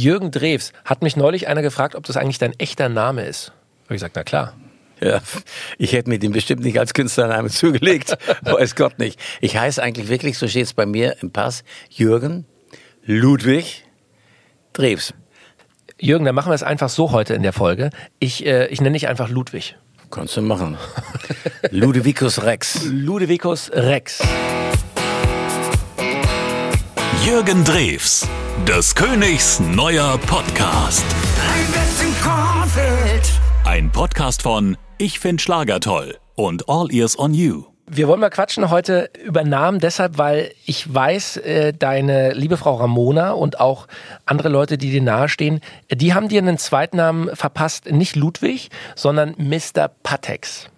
Jürgen Drews hat mich neulich einer gefragt, ob das eigentlich dein echter Name ist. Habe ich gesagt, na klar. Ja, ich hätte mir den bestimmt nicht als Künstlername zugelegt. Weiß Gott nicht. Ich heiße eigentlich wirklich, so steht es bei mir im Pass, Jürgen Ludwig Drews. Jürgen, dann machen wir es einfach so heute in der Folge. Ich, äh, ich nenne dich einfach Ludwig. Kannst du machen. Ludwicus Rex. Ludwicus Rex. Jürgen Drews, des Königs neuer Podcast. Ein Podcast von Ich find Schlager toll und All Ears on You. Wir wollen mal quatschen heute über Namen, deshalb, weil ich weiß, äh, deine liebe Frau Ramona und auch andere Leute, die dir nahestehen, die haben dir einen Zweitnamen verpasst, nicht Ludwig, sondern Mr. Patex.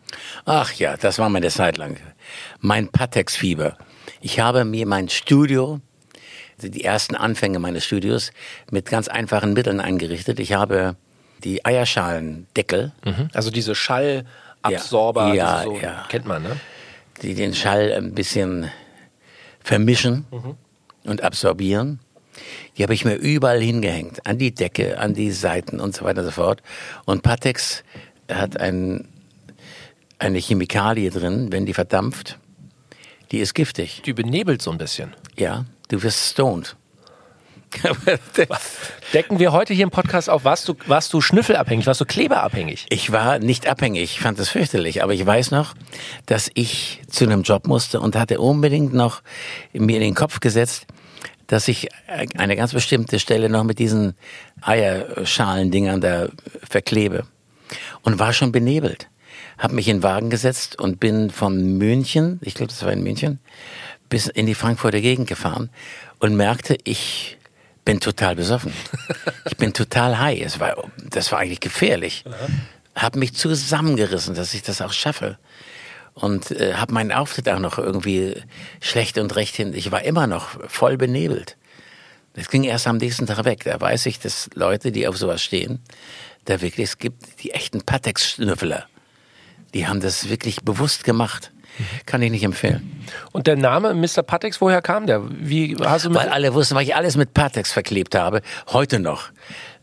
Ach ja, das war meine Zeit lang. Mein Patex-Fieber. Ich habe mir mein Studio, die ersten Anfänge meines Studios, mit ganz einfachen Mitteln eingerichtet. Ich habe die Eierschalendeckel, Also diese Schallabsorber, Ja, diese so, ja. kennt man, ne? die den Schall ein bisschen vermischen und absorbieren. Die habe ich mir überall hingehängt, an die Decke, an die Seiten und so weiter und so fort. Und Patex hat ein, eine Chemikalie drin, wenn die verdampft, die ist giftig. Die benebelt so ein bisschen. Ja, du wirst stoned. Decken wir heute hier im Podcast auf, warst du, warst du schnüffelabhängig, warst du kleberabhängig? Ich war nicht abhängig, ich fand das fürchterlich, aber ich weiß noch, dass ich zu einem Job musste und hatte unbedingt noch mir in den Kopf gesetzt, dass ich eine ganz bestimmte Stelle noch mit diesen Eierschalendingern da verklebe und war schon benebelt. Hab mich in den Wagen gesetzt und bin von München, ich glaube, das war in München, bis in die Frankfurter Gegend gefahren und merkte, ich bin total besoffen. Ich bin total high. Es war, das war eigentlich gefährlich. Hab mich zusammengerissen, dass ich das auch schaffe. Und äh, habe meinen Auftritt auch noch irgendwie schlecht und recht hin. Ich war immer noch voll benebelt. Das ging erst am nächsten Tag weg. Da weiß ich, dass Leute, die auf sowas stehen, da wirklich, es gibt die echten Patex-Schnüffler. Die haben das wirklich bewusst gemacht. Kann ich nicht empfehlen. Und der Name Mr. Patex, woher kam der? Wie hast du Weil alle wussten, weil ich alles mit Patex verklebt habe. Heute noch.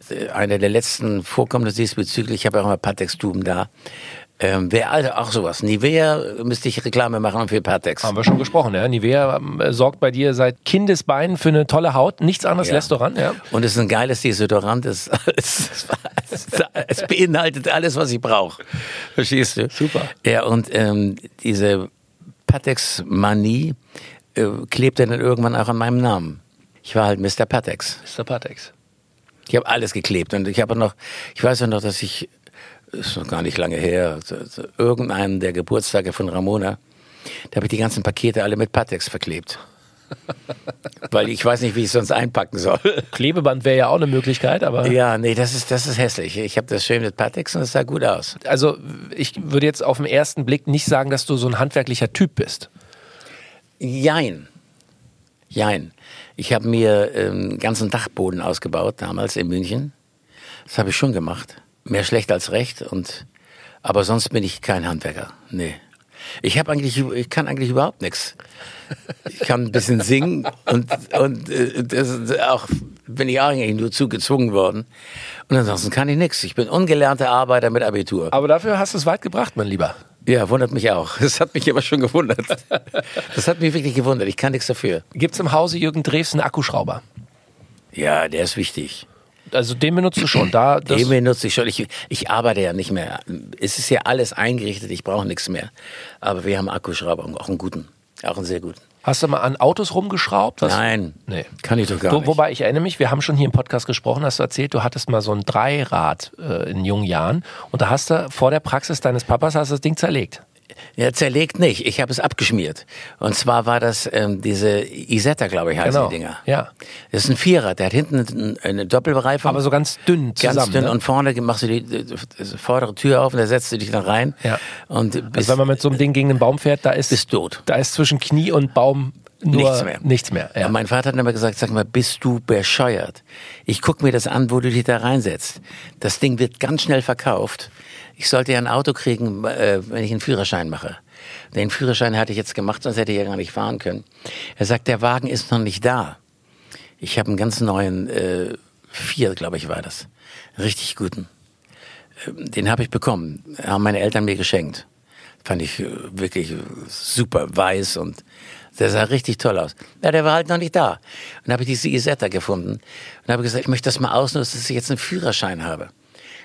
Äh, Einer der letzten Vorkommnisse diesbezüglich, ich habe ja auch mal Patex-Tuben da. Ähm, Wäre also auch sowas. Nivea müsste ich Reklame machen für Patex. Haben wir schon gesprochen, ja. Nivea ähm, sorgt bei dir seit Kindesbeinen für eine tolle Haut. Nichts anderes Ja. lässt du ran, ja. Und es ist ein geiles Desodorant. Es, es, es, es beinhaltet alles, was ich brauche. Verstehst du? Super. Ja, und ähm, diese Patex-Manie äh, klebte dann irgendwann auch an meinem Namen. Ich war halt Mr. Patex. Mr. Patex. Ich habe alles geklebt und ich habe noch, ich weiß ja noch, dass ich, ist noch gar nicht lange her, irgendeinen der Geburtstage von Ramona, da habe ich die ganzen Pakete alle mit Patex verklebt. Weil ich weiß nicht, wie ich es sonst einpacken soll. Klebeband wäre ja auch eine Möglichkeit, aber Ja, nee, das ist, das ist hässlich. Ich habe das schön mit Patex und es sah gut aus. also ich würde jetzt auf den ersten Blick nicht sagen, dass du so ein handwerklicher Typ bist. Jein. Jein. Ich habe mir ähm, einen ganzen Dachboden ausgebaut, damals in München. Das habe ich schon gemacht. Mehr schlecht als recht. Und, aber sonst bin ich kein Handwerker. Nee. Ich habe eigentlich, ich kann eigentlich überhaupt nichts. Ich kann ein bisschen singen und, und äh, das ist auch bin ich eigentlich nur zugezwungen worden. Und ansonsten kann ich nichts. Ich bin ungelernter Arbeiter mit Abitur. Aber dafür hast du es weit gebracht, mein Lieber. Ja, wundert mich auch. Das hat mich aber schon gewundert. Das hat mich wirklich gewundert. Ich kann nichts dafür. Gibt's im Hause Jürgen Drews einen Akkuschrauber? Ja, der ist wichtig. Also den benutzt du schon. Da, Den benutze ich schon. Ich, ich arbeite ja nicht mehr. Es ist ja alles eingerichtet, ich brauche nichts mehr. Aber wir haben Akkuschrauber, auch einen guten. Auch einen sehr guten. hast du mal an Autos rumgeschraubt? Was? Nein, Nee. kann ich doch gar Wo, nicht. wobei ich erinnere mich, wir haben schon hier im Podcast gesprochen, hast du erzählt, du hattest mal so ein Dreirad äh, in jungen Jahren und da hast du vor der Praxis deines Papas hast du das Ding zerlegt. Ja, zerlegt nicht. Ich habe es abgeschmiert. Und zwar war das ähm, diese Isetta, glaube ich, heißen Genau. die Dinger. Ja. Das ist ein Vierrad. Der hat hinten eine, Doppelbereifung. Aber so ganz dünn zusammen. ganz dünn ne? und vorne machst du die, die, vordere Tür auf und da setzt du dich dann rein. Ja. Und also bist, wenn man mit so einem Ding gegen den Baum fährt, da ist, bist tot. da ist zwischen Knie und Baum nur Nichts mehr. Nichts mehr. Ja. Mein Vater hat immer gesagt, sag mal, bist du bescheuert? Ich guck mir das an, wo du dich da reinsetzt. Das Ding wird ganz schnell verkauft. Ich sollte ja ein Auto kriegen, äh, wenn ich einen Führerschein mache. Den Führerschein hatte ich jetzt gemacht, sonst hätte ich ja gar nicht fahren können. Er sagt, der Wagen ist noch nicht da. Ich habe einen ganz neuen äh, 4, glaube ich, war das. Richtig guten. Ähm, Den habe ich bekommen. Haben meine Eltern mir geschenkt. Fand ich äh, wirklich super weiß und der sah richtig toll aus. Ja, der war halt noch nicht da. Und dann habe ich diese Isetta gefunden und habe gesagt, ich möchte das mal ausnutzen, dass ich jetzt einen Führerschein habe.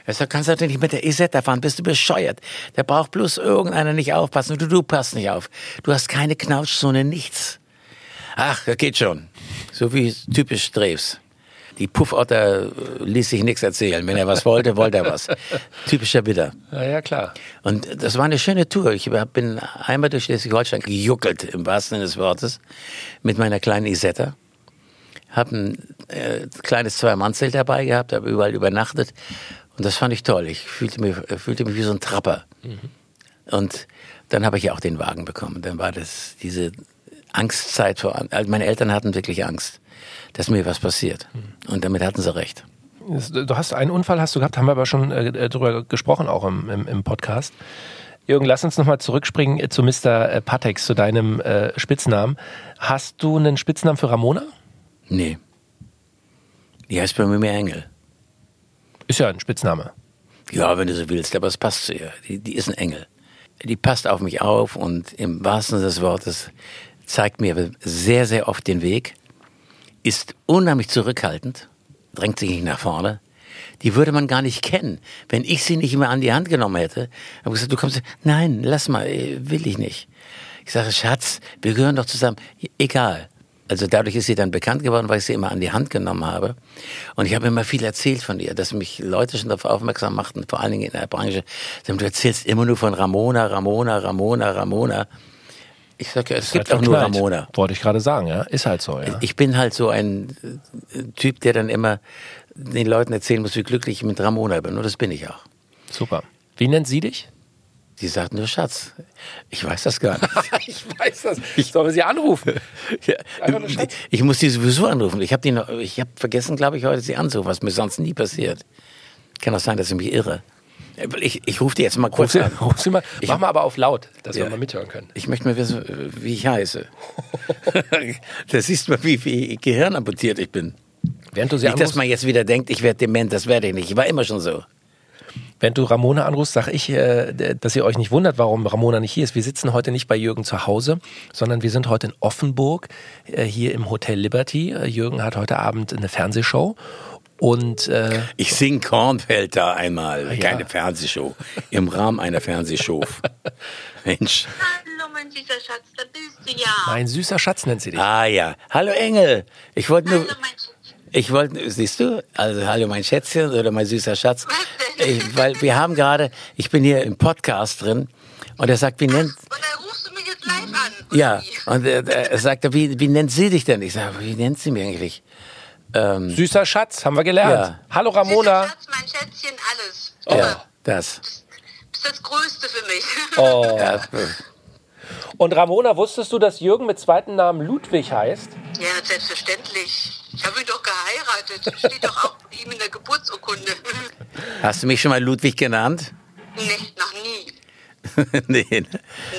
Er sagt, kannst du nicht mit der Isetta fahren, bist du bescheuert. Der braucht bloß irgendeiner nicht aufpassen. Du, du passt nicht auf. Du hast keine Knautschzone, nichts. Ach, das geht schon. So wie typisch Drews. Die Puffotter äh, ließ sich nichts erzählen. Wenn er was wollte, wollte er was. Typischer Widder. Ja, ja, klar. Und das war eine schöne Tour. Ich bin einmal durch Schleswig-Holstein gejuckelt, im wahrsten Sinne des Wortes, mit meiner kleinen Isetta. Hab ein äh, kleines Zwei-Mann-Zelt dabei gehabt, habe überall übernachtet. Und das fand ich toll. Ich fühlte mich, fühlte mich wie so ein Trapper. Und dann habe ich ja auch den Wagen bekommen. Dann war das diese Angstzeit vor. Also meine Eltern hatten wirklich Angst, dass mir was passiert. Und damit hatten sie recht. Du hast einen Unfall hast du gehabt, haben wir aber schon äh, drüber gesprochen, auch im, im, im Podcast. Jürgen, lass uns nochmal zurückspringen äh, zu Mr. äh, Patex, zu deinem äh, Spitznamen. Hast du einen Spitznamen für Ramona? Nee. Die heißt bei mir mehr Engel. Ist ja ein Spitzname. Ja, wenn du so willst, aber es passt zu ihr. Die, die ist ein Engel. Die passt auf mich auf und im wahrsten Sinne des Wortes zeigt mir sehr, sehr oft den Weg, ist unheimlich zurückhaltend, drängt sich nicht nach vorne. Die würde man gar nicht kennen, wenn ich sie nicht immer an die Hand genommen hätte. Habe gesagt, du kommst, nein, lass mal, äh, will ich nicht. Ich sage, Schatz, wir gehören doch zusammen. Egal. Also dadurch ist sie dann bekannt geworden, weil ich sie immer an die Hand genommen habe. Und ich habe immer viel erzählt von ihr, dass mich Leute schon darauf aufmerksam machten, vor allen Dingen in der Branche. Du erzählst immer nur von Ramona, Ramona, Ramona, Ramona. Ich sage, ja, es gibt Halt auch nur. Ramona. Wollte ich gerade sagen, ja. Ist halt so, ja. Ich bin halt so ein äh, Typ, der dann immer den Leuten erzählen muss, wie glücklich ich mit Ramona bin. Und das bin ich auch. Super. Wie nennt sie dich? Die sagt nur Schatz. Ich weiß das gar nicht. ich weiß das. Ich soll sie anrufen. Ja, ich muss die sowieso anrufen. Ich habe die noch, ich habe vergessen, glaube ich, heute sie anzurufen, was mir sonst nie passiert. Kann auch sein, dass ich mich irre. Ich, ich rufe die jetzt mal Ruf kurz sie, an. ruf mal. Ich- Mach mal aber auf laut, dass Ja. wir mal mithören können. Ich möchte mal wissen, wie ich heiße. da siehst du mal, wie, wie gehirnamputiert ich bin. Während du sie Nicht, dass man jetzt wieder denkt, ich werde dement, das werde ich nicht. Ich war immer schon so. während du Ramona anrufst, sag ich, äh, dass ihr euch nicht wundert, warum Ramona nicht hier ist. Wir sitzen heute nicht bei Jürgen zu Hause, sondern wir sind heute in Offenburg, äh, hier im Hotel Liberty. Äh, Jürgen hat heute Abend eine Fernsehshow. Und äh, Ich sing Kornfeld da einmal, ja. keine Fernsehshow, im Rahmen einer Fernsehshow. Mensch. Hallo, mein süßer Schatz, da bist du ja. mein süßer Schatz nennt sie dich. Ah ja, hallo Engel. Ich wollte nur, ich wollte, siehst du, also hallo mein Schätzchen oder mein süßer Schatz. Ich, weil wir haben gerade, ich bin hier im Podcast drin und er sagt, wie nennt, Und dann rufst du mich jetzt live an. ja, und er, er sagt, wie, wie nennt sie dich denn? Ich sage, wie nennt sie mich eigentlich? Süßer Schatz, haben wir gelernt. Ja. Hallo Süßer Ramona. Schatz, mein Schätzchen, alles. Ja, das. bist das Größte für mich. Oh. Ja, Und Ramona, wusstest du, dass Jürgen mit zweiten Namen Ludwig heißt? Ja, selbstverständlich. Ich habe ihn doch geheiratet. Steht doch auch bei ihm in der Geburtsurkunde. hast du mich schon mal Ludwig genannt? nee, noch nie. nee. ne?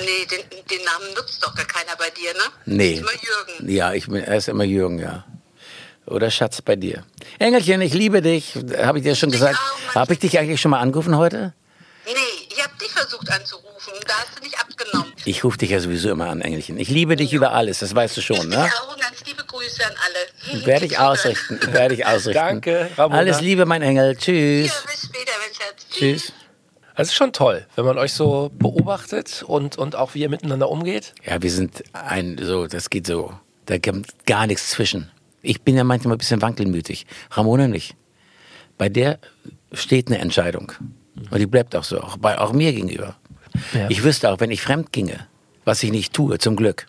Nee, den, den Namen nutzt doch gar keiner bei dir, ne? Nee. Ist immer Jürgen. Ja, ich bin, er ist immer Jürgen, ja. Oder Schatz bei dir. Engelchen, ich liebe dich. Habe ich dir schon gesagt? Habe ich dich eigentlich schon mal angerufen heute? Nee, ich habe dich versucht anzurufen. Da hast du nicht abgenommen. Ich rufe dich ja sowieso immer an, Engelchen. Ich liebe dich über alles, das weißt du schon, ne? Ja, und ganz liebe Grüße an alle. Werde ich ausrichten, werde ich ausrichten. Danke, Ramona. Alles Liebe, mein Engel. Ja, Tschüss. bis später, mein Schatz. Tschüss. Das ist schon toll, wenn man euch so beobachtet und, und auch wie ihr miteinander umgeht. Ja, wir sind ein, so, das geht so. Da kommt gar nichts zwischen. Ich bin ja manchmal ein bisschen wankelmütig. Ramona nicht. Bei der steht eine Entscheidung. Und die bleibt auch so, auch, bei, auch mir gegenüber. Ja. Ich wüsste auch, wenn ich fremd ginge, was ich nicht tue, zum Glück,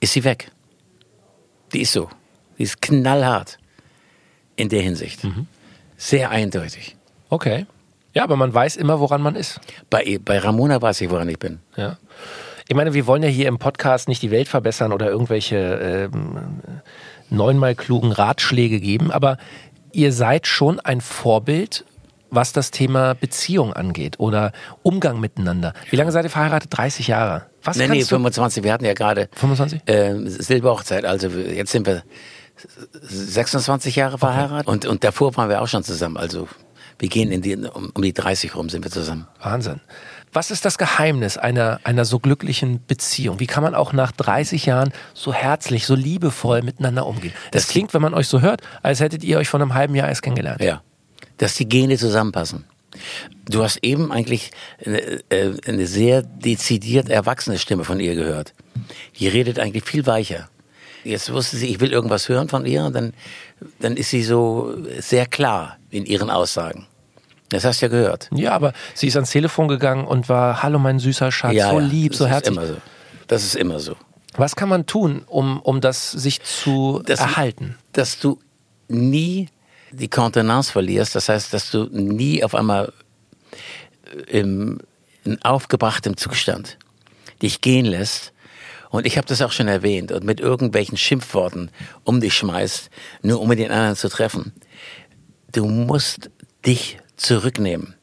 ist sie weg. Die ist so. Die ist knallhart in der Hinsicht. Mhm. Sehr eindeutig. Okay. Ja, aber man weiß immer, woran man ist. Bei, bei Ramona weiß ich, woran ich bin. Ja. Ich meine, wir wollen ja hier im Podcast nicht die Welt verbessern oder irgendwelche ähm, neunmal klugen Ratschläge geben, aber ihr seid schon ein Vorbild, was das Thema Beziehung angeht oder Umgang miteinander. Wie lange seid ihr verheiratet? 30 Jahre. Was Nee, nee, kannst du? 25. Wir hatten ja gerade 25? äh, Silberhochzeit. Also jetzt sind wir 26 Jahre verheiratet und, und davor waren wir auch schon zusammen. Also wir gehen in die, um, um die 30 rum sind wir zusammen. Wahnsinn. Was ist das Geheimnis einer, einer so glücklichen Beziehung? Wie kann man auch nach 30 Jahren so herzlich, so liebevoll miteinander umgehen? Das, Das- klingt, wenn man euch so hört, als hättet ihr euch vor einem halben Jahr erst kennengelernt. Ja. Dass die Gene zusammenpassen. Du hast eben eigentlich eine, äh, eine sehr dezidiert erwachsene Stimme von ihr gehört. Die redet eigentlich viel weicher. Jetzt wusste sie, ich will irgendwas hören von ihr, und dann, dann ist sie so sehr klar in ihren Aussagen. Das hast du ja gehört. Ja, aber sie ist ans Telefon gegangen und war, hallo mein süßer Schatz, so lieb, das so ist herzlich. Immer so. Das ist immer so. Was kann man tun, um, um das sich zu Das- erhalten? dass du nie die Kontenance verlierst, das heißt, dass du nie auf einmal im, in aufgebrachtem Zustand dich gehen lässt. Und ich habe das auch schon erwähnt und mit irgendwelchen Schimpfworten um dich schmeißt, nur um mit den anderen zu treffen. Du musst dich zurücknehmen,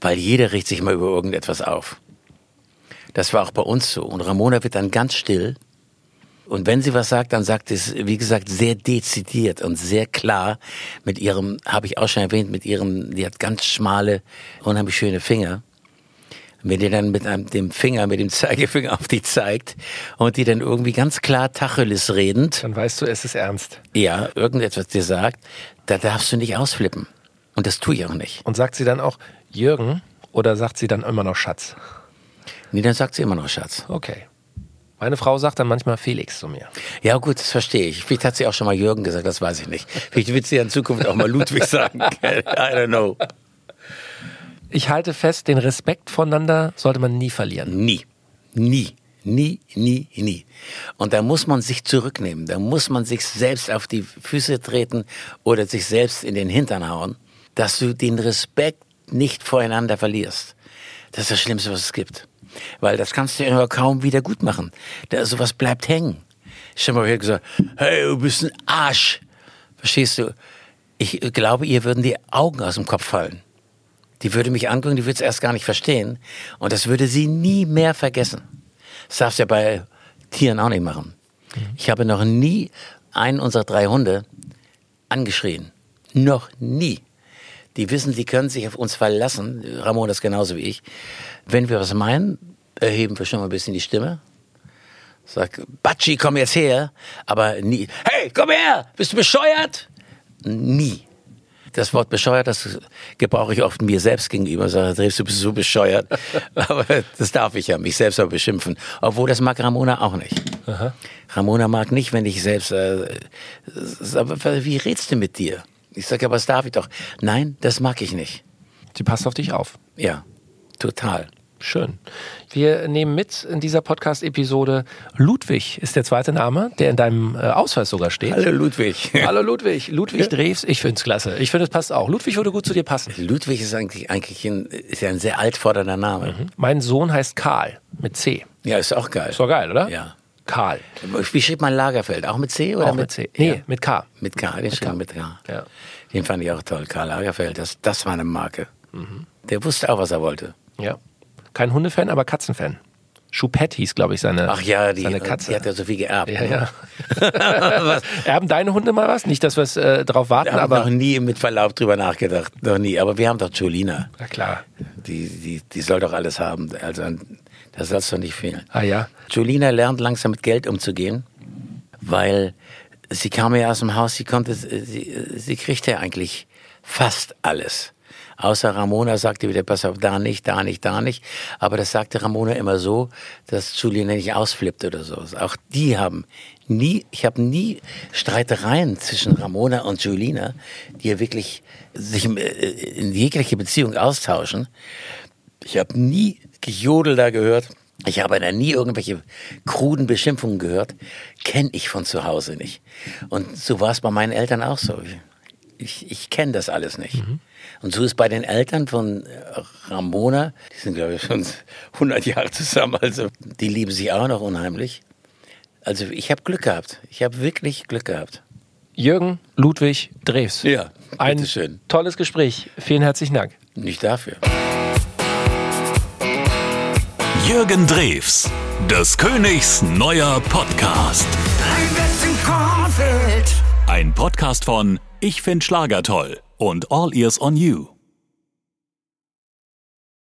weil jeder regt sich mal über irgendetwas auf. Das war auch bei uns so. Und Ramona wird dann ganz still und wenn sie was sagt, dann sagt es, wie gesagt, sehr dezidiert und sehr klar mit ihrem, habe ich auch schon erwähnt, mit ihrem, die hat ganz schmale, unheimlich schöne Finger. Wenn die dann mit einem, dem Finger, mit dem Zeigefinger auf die zeigt und die dann irgendwie ganz klar Tacheles redend, Dann weißt du, es ist ernst. ja, irgendetwas dir sagt, da darfst du nicht ausflippen. Und das tue ich auch nicht. Und sagt sie dann auch Jürgen oder sagt sie dann immer noch Schatz? Nee, dann sagt sie immer noch Schatz. Okay. Meine Frau sagt dann manchmal Felix zu mir. Ja gut, das verstehe ich. Vielleicht hat sie auch schon mal Jürgen gesagt, das weiß ich nicht. Vielleicht wird sie ja in Zukunft auch mal Ludwig sagen. I don't know. Ich halte fest, den Respekt voneinander sollte man nie verlieren. Nie. Nie. Nie, nie, nie. Und da muss man sich zurücknehmen. Da muss man sich selbst auf die Füße treten oder sich selbst in den Hintern hauen, dass du den Respekt nicht voreinander verlierst. Das ist das Schlimmste, was es gibt. Weil das kannst du immer kaum wieder gut machen. Da, sowas bleibt hängen. Ich habe mal gesagt, hey, du bist ein Arsch. Verstehst du? Ich glaube, ihr würden die Augen aus dem Kopf fallen. Die würde mich angucken, die würde es erst gar nicht verstehen. Und das würde sie nie mehr vergessen. Das darfst du ja bei Tieren auch nicht machen. Ich habe noch nie einen unserer drei Hunde angeschrien. Noch nie. Die wissen, sie können sich auf uns verlassen. Ramon ist genauso wie ich. Wenn wir was meinen, erheben wir schon mal ein bisschen die Stimme. Sag, Batschi, komm jetzt her. Aber nie, hey, komm her, bist du bescheuert? Nie. Das Wort bescheuert, das gebrauche ich oft mir selbst gegenüber. Sage, Dres, du bist so bescheuert. aber das darf ich ja, mich selbst aber beschimpfen. Obwohl, das mag Ramona auch nicht. Ramona mag nicht, wenn ich selbst, äh, aber wie redst du mit dir? Ich sage, aber das darf ich doch. Nein, das mag ich nicht. Sie passt auf dich auf. Ja, total. Schön. Wir nehmen mit in dieser Podcast-Episode Ludwig ist der zweite Name, der in deinem äh, Ausweis sogar steht. Hallo Ludwig. Hallo Ludwig. Ludwig Drews, ich finde es klasse. Ich finde, es passt auch. Ludwig würde gut zu dir passen. Ludwig ist eigentlich, eigentlich ein, ist ja ein sehr altfordernder Name. Mein Sohn heißt Karl mit C. Ja, ist auch geil. Ist doch geil, oder? Ja. Karl. Wie schrieb man Lagerfeld? Auch mit C oder Auch mit C. Nee, Ja. mit K. Mit K, den schrieb mit K. Ja. Den fand ich auch toll. Karl Lagerfeld, das, das war eine Marke. Mhm. Der wusste auch, was er wollte. Ja. Kein Hundefan, aber Katzenfan. Choupette hieß, glaube ich, seine, Ach ja, die, seine Katze. die hat ja so viel geerbt. ja, ja. Erben deine Hunde mal was? Nicht, dass wir äh, drauf warten, Ich habe noch aber. nie mit Verlaub drüber nachgedacht. Noch nie. Aber wir haben doch Jolina. Na klar. Die, die, die soll doch alles haben. Also, das soll doch nicht fehlen. Ah ja. Julina lernt langsam mit Geld umzugehen, weil sie kam ja aus dem Haus, sie konnte, sie, sie kriegte eigentlich fast alles. Außer Ramona sagte wieder, pass auf, da nicht, da nicht, da nicht. Aber das sagte Ramona immer so, dass Julina nicht ausflippt oder so. Auch die haben nie, ich habe nie Streitereien zwischen Ramona und Julina, die ja wirklich sich äh, in jegliche Beziehung austauschen. Ich habe nie Gejodel da gehört. Ich habe da nie irgendwelche kruden Beschimpfungen gehört. Kenne ich von zu Hause nicht. Und so war es bei meinen Eltern auch so. Ich, ich kenne das alles nicht. Und so ist bei den Eltern von Ramona, die sind glaube ich schon 100 Jahre zusammen, also die lieben sich auch noch unheimlich. Also ich habe Glück gehabt. Ich habe wirklich Glück gehabt. Jürgen Ludwig Drews. Ja, Ein bitteschön. tolles Gespräch. Vielen herzlichen Dank. Nicht dafür. Jürgen Drews, des Königs neuer Podcast. Ein Podcast von Ich find Schlager toll und All Ears on You.